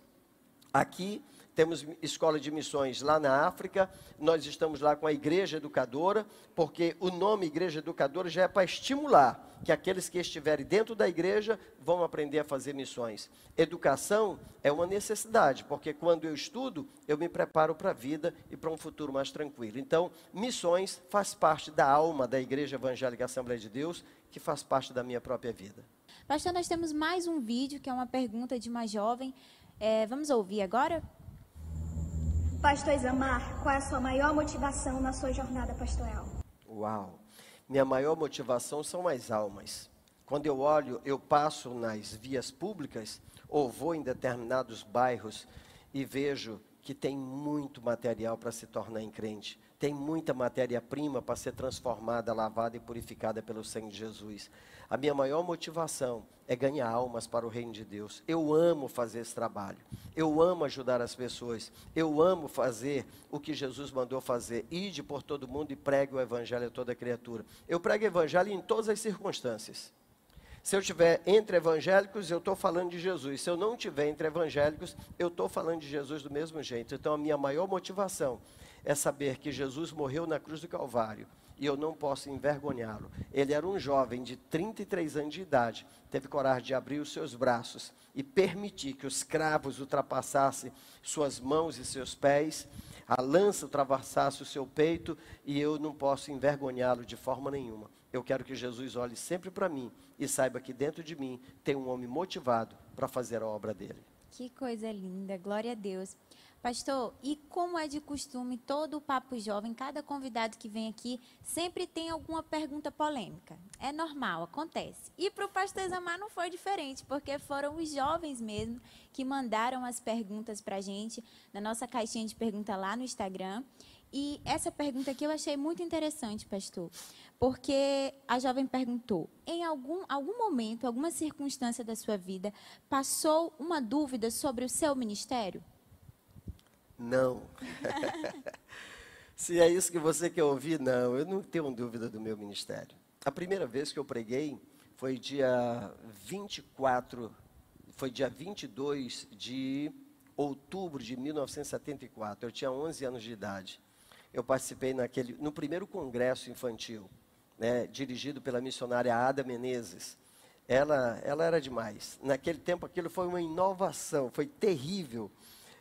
aqui temos escola de missões lá na África, nós estamos lá com a Igreja Educadora, porque o nome Igreja Educadora já é para estimular que aqueles que estiverem dentro da igreja vão aprender a fazer missões. Educação é uma necessidade, porque quando eu estudo, eu me preparo para a vida e para um futuro mais tranquilo. Então, missões faz parte da alma da Igreja Evangélica Assembleia de Deus, que faz parte da minha própria vida. Pastor, nós temos mais um vídeo que é uma pergunta de uma jovem. É, vamos ouvir agora? Pastor Isamar, qual é a sua maior motivação na sua jornada pastoral? Uau! Minha maior motivação são as almas. Quando eu olho, eu passo nas vias públicas ou vou em determinados bairros e vejo que tem muito material para se tornar em crente. Tem muita matéria-prima para ser transformada, lavada e purificada pelo sangue de Jesus. A minha maior motivação é ganhar almas para o reino de Deus. Eu amo fazer esse trabalho. Eu amo ajudar as pessoas. Eu amo fazer o que Jesus mandou fazer. Ide por todo mundo e pregue o evangelho a toda criatura. Eu prego o evangelho em todas as circunstâncias. Se eu estiver entre evangélicos, eu estou falando de Jesus. Se eu não estiver entre evangélicos, eu estou falando de Jesus do mesmo jeito. Então, a minha maior motivação é saber que Jesus morreu na cruz do Calvário e eu não posso envergonhá-lo. Ele era um jovem de 33 anos de idade, teve coragem de abrir os seus braços e permitir que os cravos ultrapassassem suas mãos e seus pés, a lança ultrapassasse o seu peito, e eu não posso envergonhá-lo de forma nenhuma. Eu quero que Jesus olhe sempre para mim e saiba que dentro de mim tem um homem motivado para fazer a obra dele. Que coisa linda, glória a Deus. Pastor, e como é de costume, todo o Papo Jovem, cada convidado que vem aqui, sempre tem alguma pergunta polêmica. É normal, acontece. E para o pastor Zamar não foi diferente, porque foram os jovens mesmo que mandaram as perguntas para a gente na nossa caixinha de pergunta lá no Instagram. E essa pergunta aqui eu achei muito interessante, pastor, porque a jovem perguntou: em algum, algum momento, alguma circunstância da sua vida, passou uma dúvida sobre o seu ministério? Não. *laughs* Se é isso que você quer ouvir, não. Eu não tenho dúvida do meu ministério. A primeira vez que eu preguei foi dia 24, foi dia 22 de outubro de 1974. Eu tinha 11 anos de idade. Eu participei naquele, no primeiro congresso infantil, né, dirigido pela missionária Ada Menezes. Ela, ela era demais. Naquele tempo aquilo foi uma inovação, foi terrível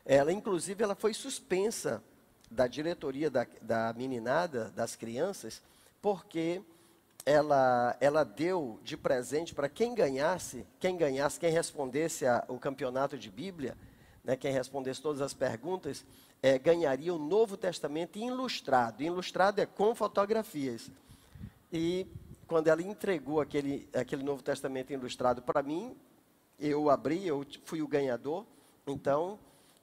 ela, inclusive, ela foi suspensa da diretoria da, da meninada, das crianças, porque ela, ela deu de presente para quem ganhasse, quem ganhasse, quem respondesse a, o campeonato de Bíblia, né, quem respondesse todas as perguntas, é, ganharia o Novo Testamento ilustrado. Ilustrado é com fotografias. E quando ela entregou aquele, aquele Novo Testamento ilustrado para mim, eu abri, eu fui o ganhador. Então,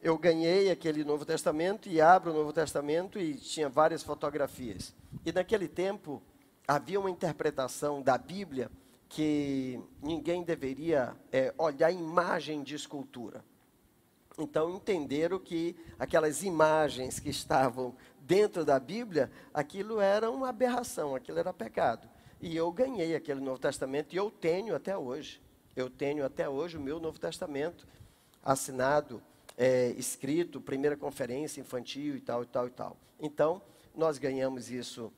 eu ganhei aquele Novo Testamento e abro o Novo Testamento e tinha várias fotografias. E naquele tempo havia uma interpretação da Bíblia que ninguém deveria é, olhar imagem de escultura. Então entenderam que aquelas imagens que estavam dentro da Bíblia, aquilo era uma aberração, aquilo era pecado. E eu ganhei aquele Novo Testamento e eu tenho até hoje. Eu tenho até hoje o meu Novo Testamento assinado é, escrito, primeira conferência infantil e tal, e tal, e tal. Então, nós ganhamos isso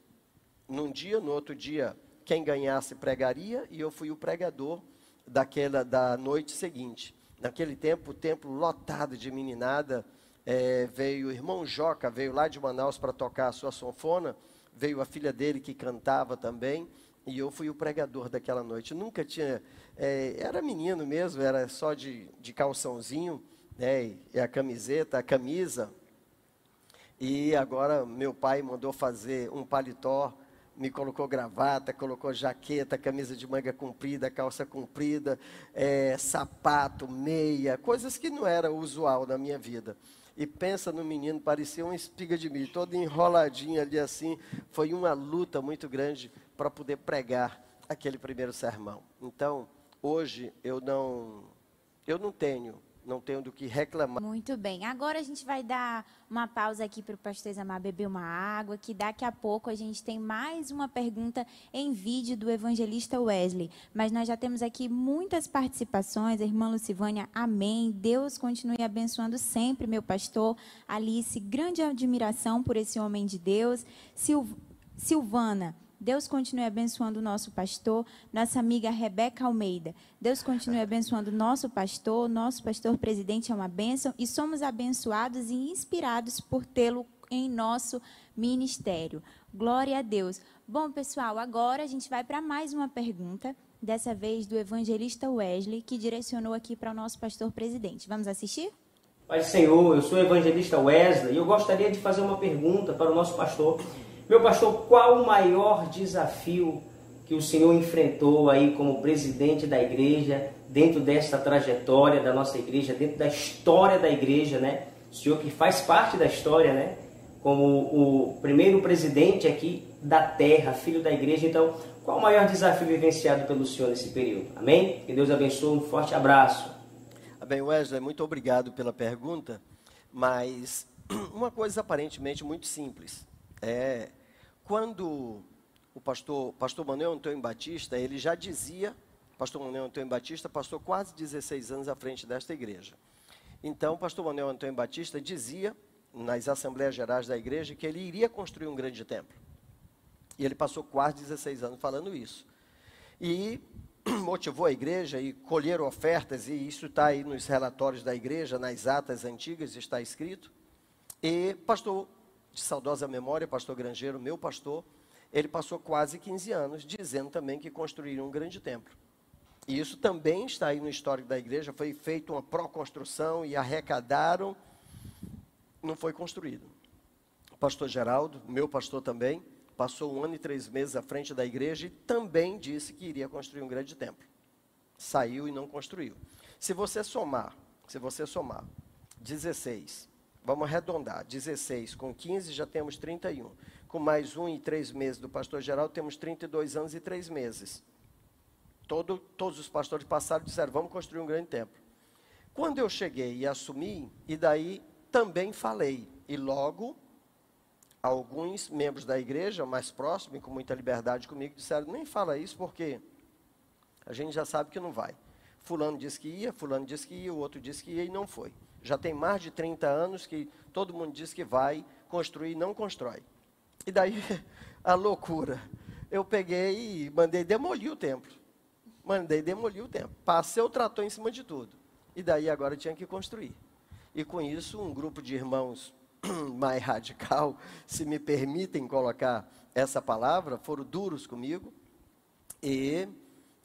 num dia, no outro dia, quem ganhasse pregaria, e eu fui o pregador daquela da noite seguinte. Naquele tempo, o templo lotado de meninada, é, veio o irmão Joca, veio lá de Manaus para tocar a sua sanfona, veio a filha dele que cantava também, e eu fui o pregador daquela noite. Nunca tinha, é, era menino mesmo, era só de, de calçãozinho, né, e a camiseta, a camisa. E agora meu pai mandou fazer um paletó me colocou gravata, colocou jaqueta, camisa de manga comprida, calça comprida, é, sapato, meia, coisas que não era usual na minha vida. E pensa no menino, parecia uma espiga de milho, todo enroladinho ali assim. Foi uma luta muito grande para poder pregar aquele primeiro sermão. Então, hoje eu não, eu não tenho não tenho do que reclamar. Muito bem. Agora a gente vai dar uma pausa aqui para o pastor Isamar beber uma água, que daqui a pouco a gente tem mais uma pergunta em vídeo do evangelista Wesley. Mas nós já temos aqui muitas participações. A irmã Lucivânia, amém. Deus continue abençoando sempre, meu pastor. Alice, grande admiração por esse homem de Deus. Sil Silvana, Deus continue abençoando o nosso pastor, nossa amiga Rebeca Almeida. Deus continue abençoando o nosso pastor, nosso pastor presidente é uma bênção e somos abençoados e inspirados por tê-lo em nosso ministério. Glória a Deus. Bom, pessoal, agora a gente vai para mais uma pergunta, dessa vez do evangelista Wesley, que direcionou aqui para o nosso pastor presidente. Vamos assistir? Pai Senhor, eu sou o evangelista Wesley e eu gostaria de fazer uma pergunta para o nosso pastor. Meu pastor, qual o maior desafio que o senhor enfrentou aí como presidente da igreja, dentro desta trajetória da nossa igreja, dentro da história da igreja, né? O senhor que faz parte da história, né? Como o primeiro presidente aqui da terra, filho da igreja. Então, qual o maior desafio vivenciado pelo senhor nesse período? Amém? Que Deus abençoe. Um forte abraço. Amém, Wesley. Muito obrigado pela pergunta. Mas *clears throat* uma coisa aparentemente muito simples. É quando o pastor, pastor Manuel Antônio Batista, ele já dizia, pastor Manuel Antônio Batista passou quase 16 anos à frente desta igreja. Então, pastor Manuel Antônio Batista dizia nas Assembleias Gerais da igreja que ele iria construir um grande templo. E ele passou quase 16 anos falando isso. E *clears throat* motivou a igreja e colheram ofertas, e isso está aí nos relatórios da igreja, nas atas antigas, está escrito. E pastor de saudosa memória, pastor Grangeiro, meu pastor, ele passou quase 15 anos dizendo também que construíram um grande templo. E isso também está aí no histórico da igreja, foi feita uma pró-construção e arrecadaram, não foi construído. O pastor Geraldo, meu pastor também, passou um ano e três meses à frente da igreja e também disse que iria construir um grande templo. Saiu e não construiu. Se você somar, se você somar 16 Vamos arredondar. 16 com 15 já temos 31. Com mais um e três meses do pastor geral, temos 32 anos e três meses. Todo, todos os pastores passaram e disseram: vamos construir um grande templo. Quando eu cheguei e assumi, e daí também falei. E logo, alguns membros da igreja mais próximos, com muita liberdade comigo, disseram: nem fala isso porque a gente já sabe que não vai. Fulano disse que ia, fulano disse que ia, o outro disse que ia e não foi. Já tem mais de 30 anos que todo mundo diz que vai construir não constrói. E daí, *laughs* a loucura. Eu peguei e mandei demolir o templo. Mandei demolir o templo. Passei o trator em cima de tudo. E daí agora tinha que construir. E com isso, um grupo de irmãos *clears throat* mais radical, se me permitem colocar essa palavra, foram duros comigo. E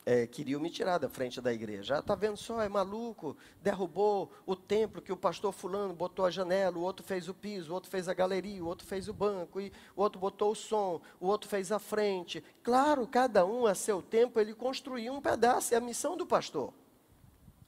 é, queriam me tirar da frente da igreja. Está ah, vendo só, é maluco, derrubou o templo que o pastor fulano botou a janela, o outro fez o piso, o outro fez a galeria, o outro fez o banco, e o outro botou o som, o outro fez a frente. Claro, cada um a seu tempo, ele construiu um pedaço, é a missão do pastor.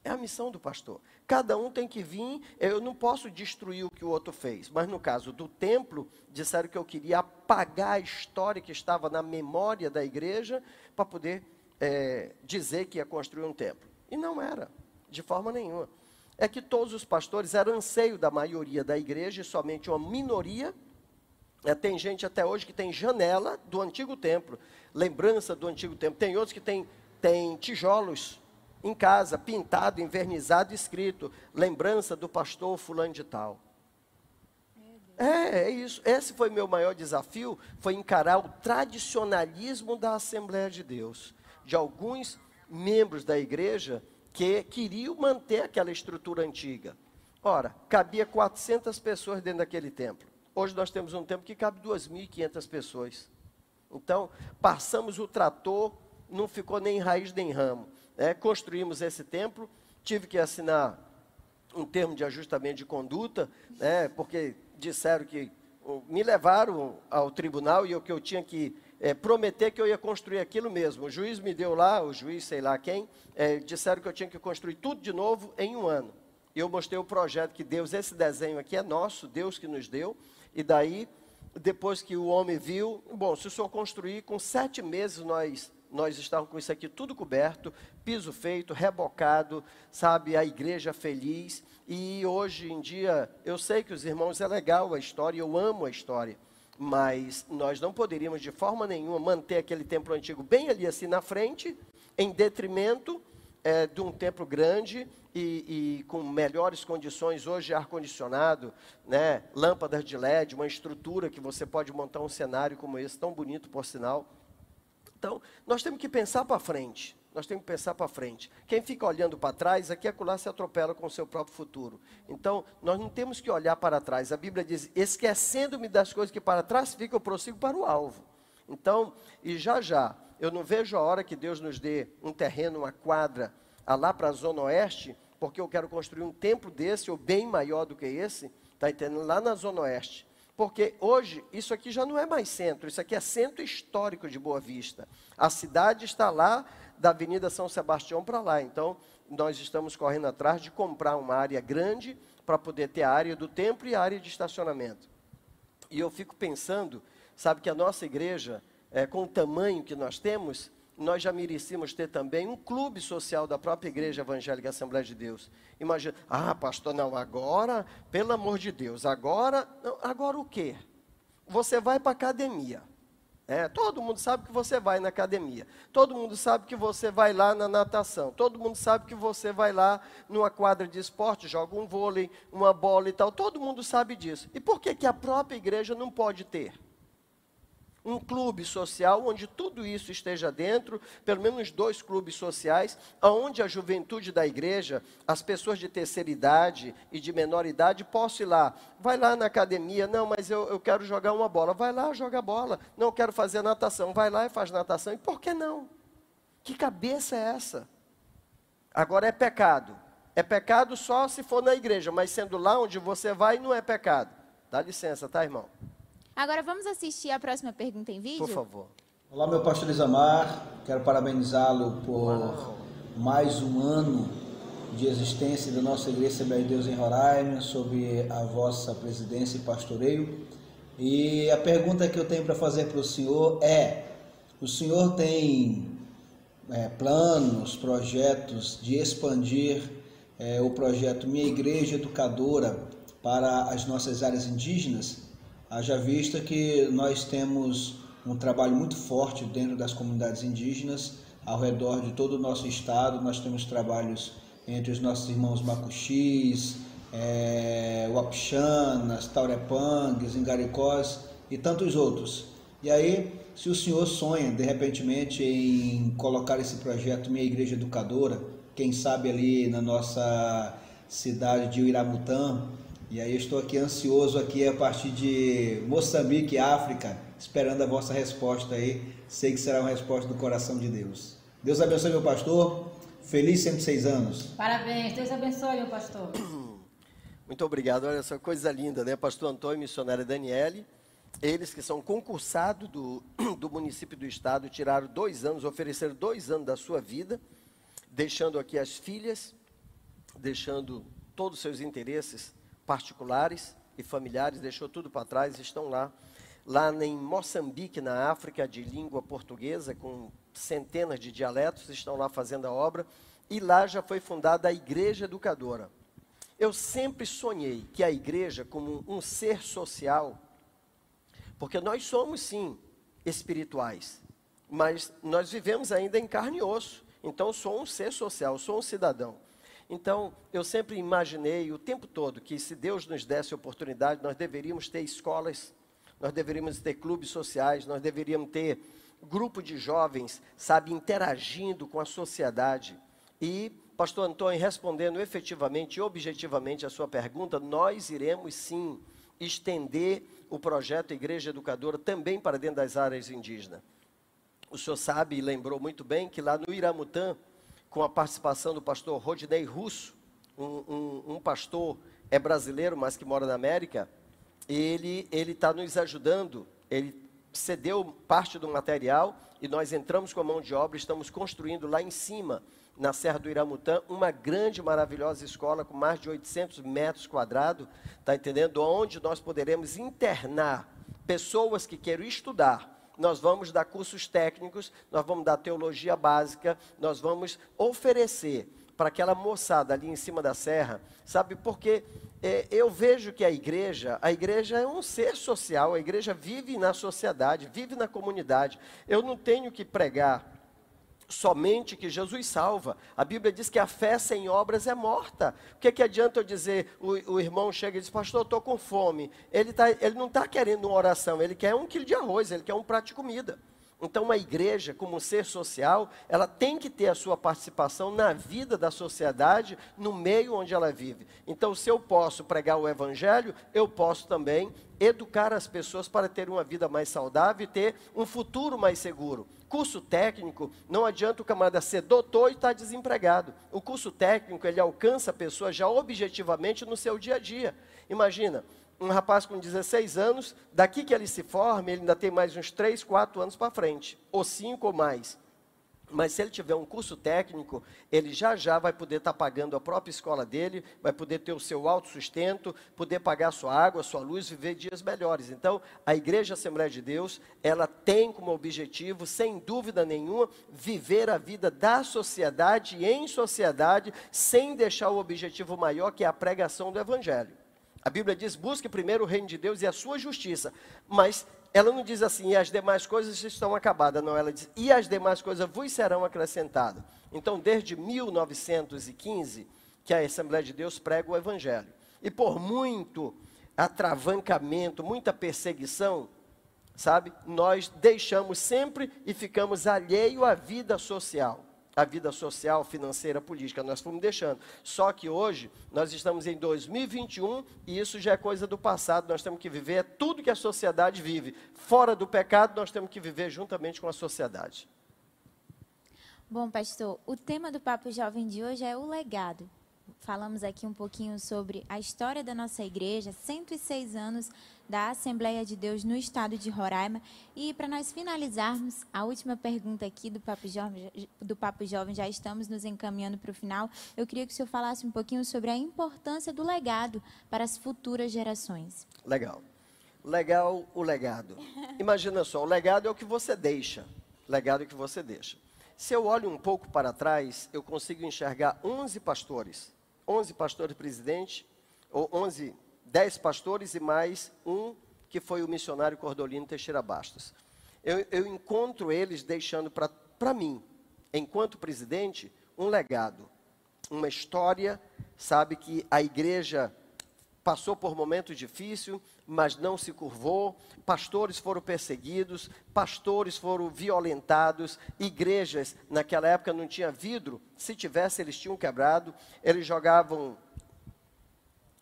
É a missão do pastor. Cada um tem que vir. Eu não posso destruir o que o outro fez. Mas no caso do templo, disseram que eu queria apagar a história que estava na memória da igreja para poder é, dizer que ia construir um templo. E não era, de forma nenhuma. É que todos os pastores eram anseio da maioria da igreja e somente uma minoria. É, tem gente até hoje que tem janela do antigo templo, lembrança do antigo templo. Tem outros que têm tem tijolos em casa, pintado, invernizado, escrito, lembrança do pastor fulano de tal. É, é isso. Esse foi meu maior desafio, foi encarar o tradicionalismo da Assembleia de Deus de alguns membros da igreja que queriam manter aquela estrutura antiga. Ora, cabia 400 pessoas dentro daquele templo. Hoje nós temos um templo que cabe 2.500 pessoas. Então, passamos o trator, não ficou nem raiz nem ramo. Né? Construímos esse templo, tive que assinar um termo de ajustamento de conduta, né? porque disseram que me levaram ao tribunal e eu que eu tinha que é, prometer que eu ia construir aquilo mesmo. O juiz me deu lá, o juiz sei lá quem, é, disseram que eu tinha que construir tudo de novo em um ano. Eu mostrei o projeto que Deus, esse desenho aqui é nosso, Deus que nos deu, e daí, depois que o homem viu, bom, se o senhor construir, com sete meses nós nós estávamos com isso aqui tudo coberto, piso feito, rebocado, sabe, a igreja feliz. E hoje em dia, eu sei que os irmãos é legal a história, eu amo a história, mas nós não poderíamos de forma nenhuma manter aquele templo antigo bem ali assim na frente, em detrimento é, de um templo grande e, e, com melhores condições, hoje ar-condicionado, né, lâmpadas de LED, uma estrutura que você pode montar um cenário como esse, tão bonito por sinal. Então, nós temos que pensar para frente. Nós temos que pensar para frente. Quem fica olhando para trás, aqui acolá se atropela com o seu próprio futuro. Então, nós não temos que olhar para trás. A Bíblia diz: esquecendo-me das coisas que para trás ficam, eu prossigo para o alvo. Então, e já já, eu não vejo a hora que Deus nos dê um terreno, uma quadra, lá para a Zona Oeste, porque eu quero construir um templo desse, ou bem maior do que esse, está entendendo? Lá na Zona Oeste. Porque hoje isso aqui já não é mais centro, isso aqui é centro histórico de Boa Vista. A cidade está lá da Avenida São Sebastião para lá. Então, nós estamos correndo atrás de comprar uma área grande para poder ter a área do templo e a área de estacionamento. E eu fico pensando, sabe que a nossa igreja, é, com o tamanho que nós temos, nós já merecíamos ter também um clube social da própria Igreja Evangélica Assembleia de Deus. Imagina, ah, pastor, não, agora, pelo amor de Deus, agora, agora o quê? Você vai para a academia. É, todo mundo sabe que você vai na academia. Todo mundo sabe que você vai lá na natação. Todo mundo sabe que você vai lá numa quadra de esporte, joga um vôlei, uma bola e tal. Todo mundo sabe disso. E por que, que a própria igreja não pode ter? Um clube social onde tudo isso esteja dentro, pelo menos dois clubes sociais, onde a juventude da igreja, as pessoas de terceira idade e de menor idade possam ir lá. Vai lá na academia, não, mas eu, eu quero jogar uma bola. Vai lá, joga bola. Não, quero fazer natação. Vai lá e faz natação. E por que não? Que cabeça é essa? Agora é pecado. É pecado só se for na igreja, mas sendo lá onde você vai, não é pecado. Dá licença, tá, irmão? Agora vamos assistir a próxima pergunta em vídeo? Por favor. Olá, meu pastor Isamar. Quero parabenizá-lo por Uau. mais um ano de existência da nossa Igreja Assembleia de Deus em Roraima, sob a vossa presidência e pastoreio. E a pergunta que eu tenho para fazer para o senhor é: o senhor tem é, planos, projetos de expandir é, o projeto Minha Igreja Educadora para as nossas áreas indígenas? Haja vista que nós temos um trabalho muito forte dentro das comunidades indígenas, ao redor de todo o nosso estado, nós temos trabalhos entre os nossos irmãos Macuxis, é, Wapixanas, Taurepangues, Ingaricós e tantos outros. E aí, se o senhor sonha, de repentemente, em colocar esse projeto Minha Igreja Educadora, quem sabe ali na nossa cidade de Uiramutã, e aí estou aqui ansioso aqui a partir de Moçambique, África, esperando a vossa resposta aí. Sei que será uma resposta do coração de Deus. Deus abençoe meu pastor. Feliz 106 anos. Parabéns. Deus abençoe meu pastor. *clears throat* Muito obrigado. Olha essa coisa linda, né? Pastor Antônio e missionária Daniele. Eles que são concursados do, *clears throat* do município do estado, tiraram dois anos, ofereceram dois anos da sua vida, deixando aqui as filhas, deixando todos os seus interesses particulares e familiares, deixou tudo para trás, estão lá. Lá em Moçambique, na África, de língua portuguesa, com centenas de dialetos, estão lá fazendo a obra. E lá já foi fundada a Igreja Educadora. Eu sempre sonhei que a igreja, como um ser social, porque nós somos sim espirituais, mas nós vivemos ainda em carne e osso. Então, sou um ser social, sou um cidadão. Então, eu sempre imaginei o tempo todo que se Deus nos desse oportunidade, nós deveríamos ter escolas, nós deveríamos ter clubes sociais, nós deveríamos ter grupo de jovens, sabe, interagindo com a sociedade. E, pastor Antônio, respondendo efetivamente e objetivamente a sua pergunta, nós iremos sim estender o projeto Igreja Educadora também para dentro das áreas indígenas. O senhor sabe e lembrou muito bem que lá no Iramutã, com a participação do pastor Rodney Russo, um, um, um pastor é brasileiro, mas que mora na América, ele está nos ajudando, ele cedeu parte do material e nós entramos com a mão de obra, estamos construindo lá em cima, na Serra do Iramutã, uma grande, maravilhosa escola com mais de 800 metros quadrados, está entendendo? Onde nós poderemos internar pessoas que queiram estudar. Nós vamos dar cursos técnicos, nós vamos dar teologia básica, nós vamos oferecer para aquela moçada ali em cima da serra, sabe? Porque é, eu vejo que a igreja, a igreja é um ser social, a igreja vive na sociedade, vive na comunidade. Eu não tenho que pregar somente que Jesus salva. A Bíblia diz que a fé sem obras é morta. O que, que adianta eu dizer, o, o irmão chega e diz, pastor, estou com fome. Ele, tá, ele não está querendo uma oração, ele quer um quilo de arroz, ele quer um prato de comida. Então, uma igreja, como ser social, ela tem que ter a sua participação na vida da sociedade, no meio onde ela vive. Então, se eu posso pregar o evangelho, eu posso também educar as pessoas para ter uma vida mais saudável e ter um futuro mais seguro. Curso técnico, não adianta o camarada ser doutor e estar tá desempregado. O curso técnico, ele alcança a pessoa já objetivamente no seu dia a dia. Imagina, um rapaz com 16 anos, daqui que ele se forme, ele ainda tem mais uns 3, 4 anos para frente, ou 5 ou mais. Mas se ele tiver um curso técnico, ele já já vai poder estar tá pagando a própria escola dele, vai poder ter o seu autossustento, poder pagar sua água, sua luz, viver dias melhores. Então, a Igreja Assembleia de Deus, ela tem como objetivo, sem dúvida nenhuma, viver a vida da sociedade em sociedade, sem deixar o objetivo maior, que é a pregação do Evangelho. A Bíblia diz: busque primeiro o reino de Deus e a sua justiça. Mas ela não diz assim, e as demais coisas estão acabadas. Não, ela diz, e as demais coisas vos serão acrescentadas. Então, desde 1915, que a Assembleia de Deus prega o Evangelho. E por muito atravancamento, muita perseguição, sabe, nós deixamos sempre e ficamos alheio à vida social a vida social, financeira, política, nós fomos deixando. Só que hoje nós estamos em 2021 e isso já é coisa do passado, nós temos que viver tudo que a sociedade vive. Fora do pecado, nós temos que viver juntamente com a sociedade. Bom, pastor, o tema do Papo Jovem de hoje é o legado. Falamos aqui um pouquinho sobre a história da nossa igreja, 106 anos da Assembleia de Deus no estado de Roraima. E para nós finalizarmos, a última pergunta aqui do Papo Jovem, do Papo Jovem, já estamos nos encaminhando para o final. Eu queria que o senhor falasse um pouquinho sobre a importância do legado para as futuras gerações. Legal. Legal o legado. *laughs* Imagina só, o legado é o que você deixa. Legado é o que você deixa. Se eu olho um pouco para trás, eu consigo enxergar 11 pastores. 11 pastores presidentes, ou 11 dez pastores e mais um que foi o missionário Cordolino Teixeira Bastos. Eu, eu encontro eles deixando para mim, enquanto presidente, um legado, uma história, sabe, que a igreja passou por momentos difíceis, mas não se curvou, pastores foram perseguidos, pastores foram violentados, igrejas, naquela época não tinha vidro, se tivesse eles tinham quebrado, eles jogavam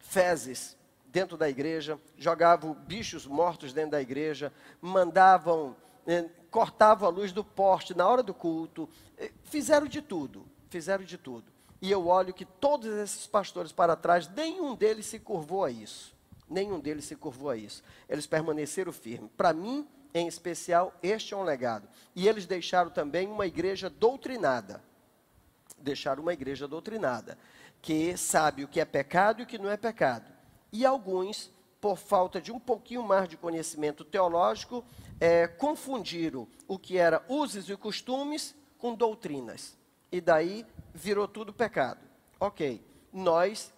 fezes dentro da igreja, jogavam bichos mortos dentro da igreja, mandavam, eh, cortavam a luz do poste na hora do culto, eh, fizeram de tudo, fizeram de tudo. E eu olho que todos esses pastores para trás, nenhum deles se curvou a isso. Nenhum deles se curvou a isso. Eles permaneceram firmes. Para mim, em especial, este é um legado. E eles deixaram também uma igreja doutrinada. Deixaram uma igreja doutrinada, que sabe o que é pecado e o que não é pecado e alguns, por falta de um pouquinho mais de conhecimento teológico, é, confundiram o que era usos e costumes com doutrinas. E daí virou tudo pecado. Ok, nós,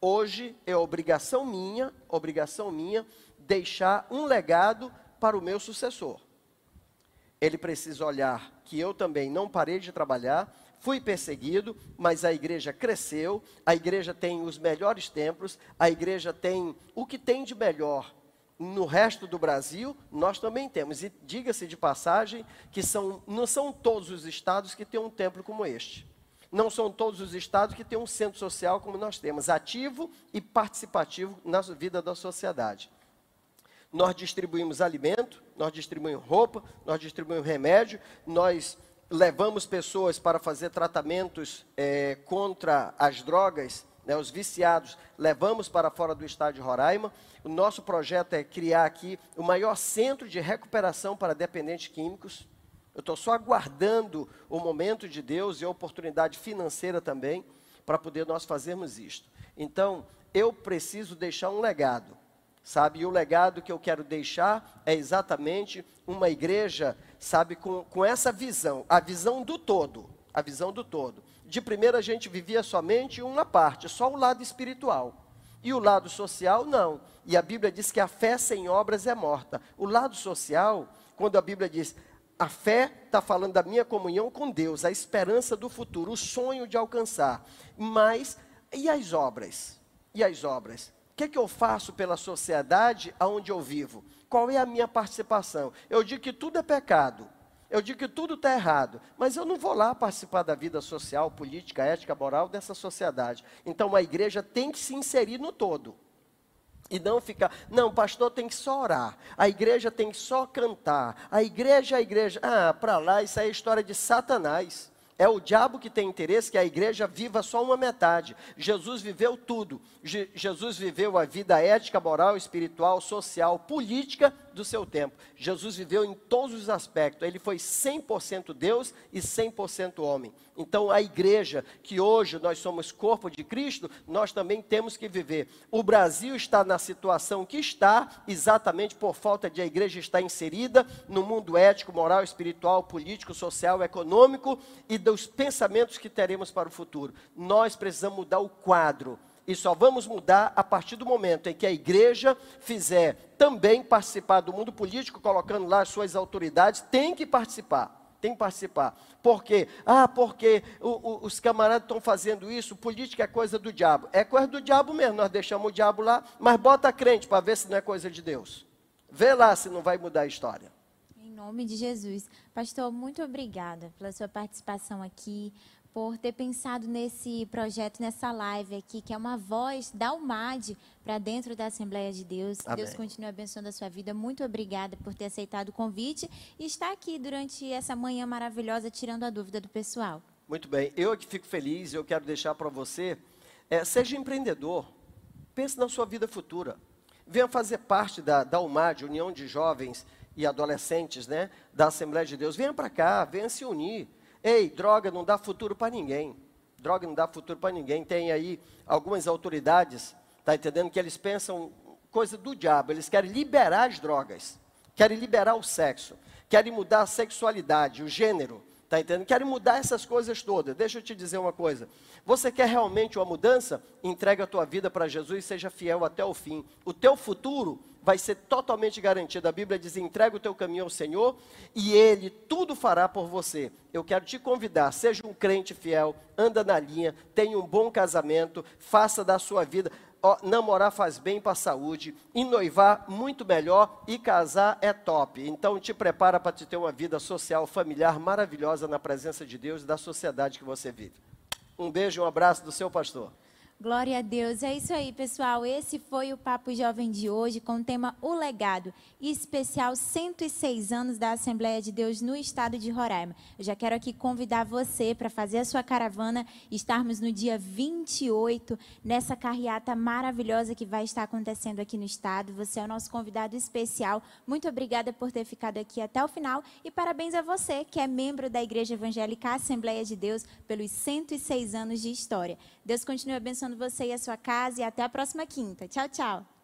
hoje, é obrigação minha, obrigação minha, deixar um legado para o meu sucessor. Ele precisa olhar que eu também não parei de trabalhar, fui perseguido, mas a igreja cresceu, a igreja tem os melhores templos, a igreja tem o que tem de melhor no resto do Brasil, nós também temos. E diga-se de passagem que são, não são todos os estados que têm um templo como este. Não são todos os estados que têm um centro social como nós temos, ativo e participativo na vida da sociedade. Nós distribuímos alimento, nós distribuímos roupa, nós distribuímos remédio, nós levamos pessoas para fazer tratamentos é, contra as drogas, né, os viciados, levamos para fora do estado de Roraima. O nosso projeto é criar aqui o maior centro de recuperação para dependentes químicos. Eu estou só aguardando o momento de Deus e a oportunidade financeira também para poder nós fazermos isto. Então, eu preciso deixar um legado, sabe? E o legado que eu quero deixar é exatamente uma igreja, sabe, com, com essa visão, a visão do todo, a visão do todo. De primeira a gente vivia somente uma parte, só o lado espiritual. E o lado social, não. E a Bíblia diz que a fé sem obras é morta. O lado social, quando a Bíblia diz, a fé está falando da minha comunhão com Deus, a esperança do futuro, o sonho de alcançar. Mas, e as obras? E as obras? O que, é que eu faço pela sociedade aonde eu vivo? Qual é a minha participação? Eu digo que tudo é pecado. Eu digo que tudo está errado, mas eu não vou lá participar da vida social, política, ética, moral dessa sociedade. Então a igreja tem que se inserir no todo. E não ficar, não, pastor tem que só orar, a igreja tem que só cantar, a igreja, a igreja, ah, para lá, isso aí é história de Satanás. É o diabo que tem interesse que a igreja viva só uma metade. Jesus viveu tudo. Je Jesus viveu a vida ética, moral, espiritual, social, política do seu tempo. Jesus viveu em todos os aspectos. Ele foi 100% Deus e 100% homem. Então, a igreja, que hoje nós somos corpo de Cristo, nós também temos que viver. O Brasil está na situação que está, exatamente por falta de a igreja estar inserida no mundo ético, moral, espiritual, político, social, econômico e dos pensamentos que teremos para o futuro. Nós precisamos mudar o quadro e só vamos mudar a partir do momento em que a igreja fizer também participar do mundo político, colocando lá as suas autoridades, tem que participar. Tem que participar. Por quê? Ah, porque o, o, os camaradas estão fazendo isso, política é coisa do diabo. É coisa do diabo mesmo, nós deixamos o diabo lá, mas bota crente para ver se não é coisa de Deus. Vê lá se não vai mudar a história. Em nome de Jesus. Pastor, muito obrigada pela sua participação aqui por ter pensado nesse projeto, nessa live aqui, que é uma voz da UMAD para dentro da Assembleia de Deus. Amém. Deus continue abençoando a sua vida. Muito obrigada por ter aceitado o convite e estar aqui durante essa manhã maravilhosa, tirando a dúvida do pessoal. Muito bem. Eu que fico feliz, eu quero deixar para você, é, seja empreendedor. Pense na sua vida futura. Venha fazer parte da, da UMAD, União de Jovens e Adolescentes, né, da Assembleia de Deus. Venha para cá, venha se unir Ei, droga não dá futuro para ninguém. Droga não dá futuro para ninguém. Tem aí algumas autoridades, tá entendendo que eles pensam coisa do diabo, eles querem liberar as drogas, querem liberar o sexo, querem mudar a sexualidade, o gênero, tá entendendo? Querem mudar essas coisas todas. Deixa eu te dizer uma coisa. Você quer realmente uma mudança? Entrega a tua vida para Jesus e seja fiel até o fim. O teu futuro vai ser totalmente garantido. A Bíblia diz: entrega o teu caminho ao Senhor e Ele tudo fará por você. Eu quero te convidar, seja um crente fiel, anda na linha, tenha um bom casamento, faça da sua vida. Ó, namorar faz bem para a saúde, e noivar muito melhor, e casar é top. Então te prepara para te ter uma vida social, familiar maravilhosa na presença de Deus e da sociedade que você vive. Um beijo, um abraço do seu pastor. Glória a Deus. É isso aí, pessoal. Esse foi o Papo Jovem de hoje com o tema O Legado, especial 106 anos da Assembleia de Deus no estado de Roraima. Eu já quero aqui convidar você para fazer a sua caravana, estarmos no dia 28 nessa carreata maravilhosa que vai estar acontecendo aqui no estado. Você é o nosso convidado especial. Muito obrigada por ter ficado aqui até o final e parabéns a você que é membro da Igreja Evangélica Assembleia de Deus pelos 106 anos de história. Deus continue abençoando você e a sua casa e até a próxima quinta. Tchau, tchau.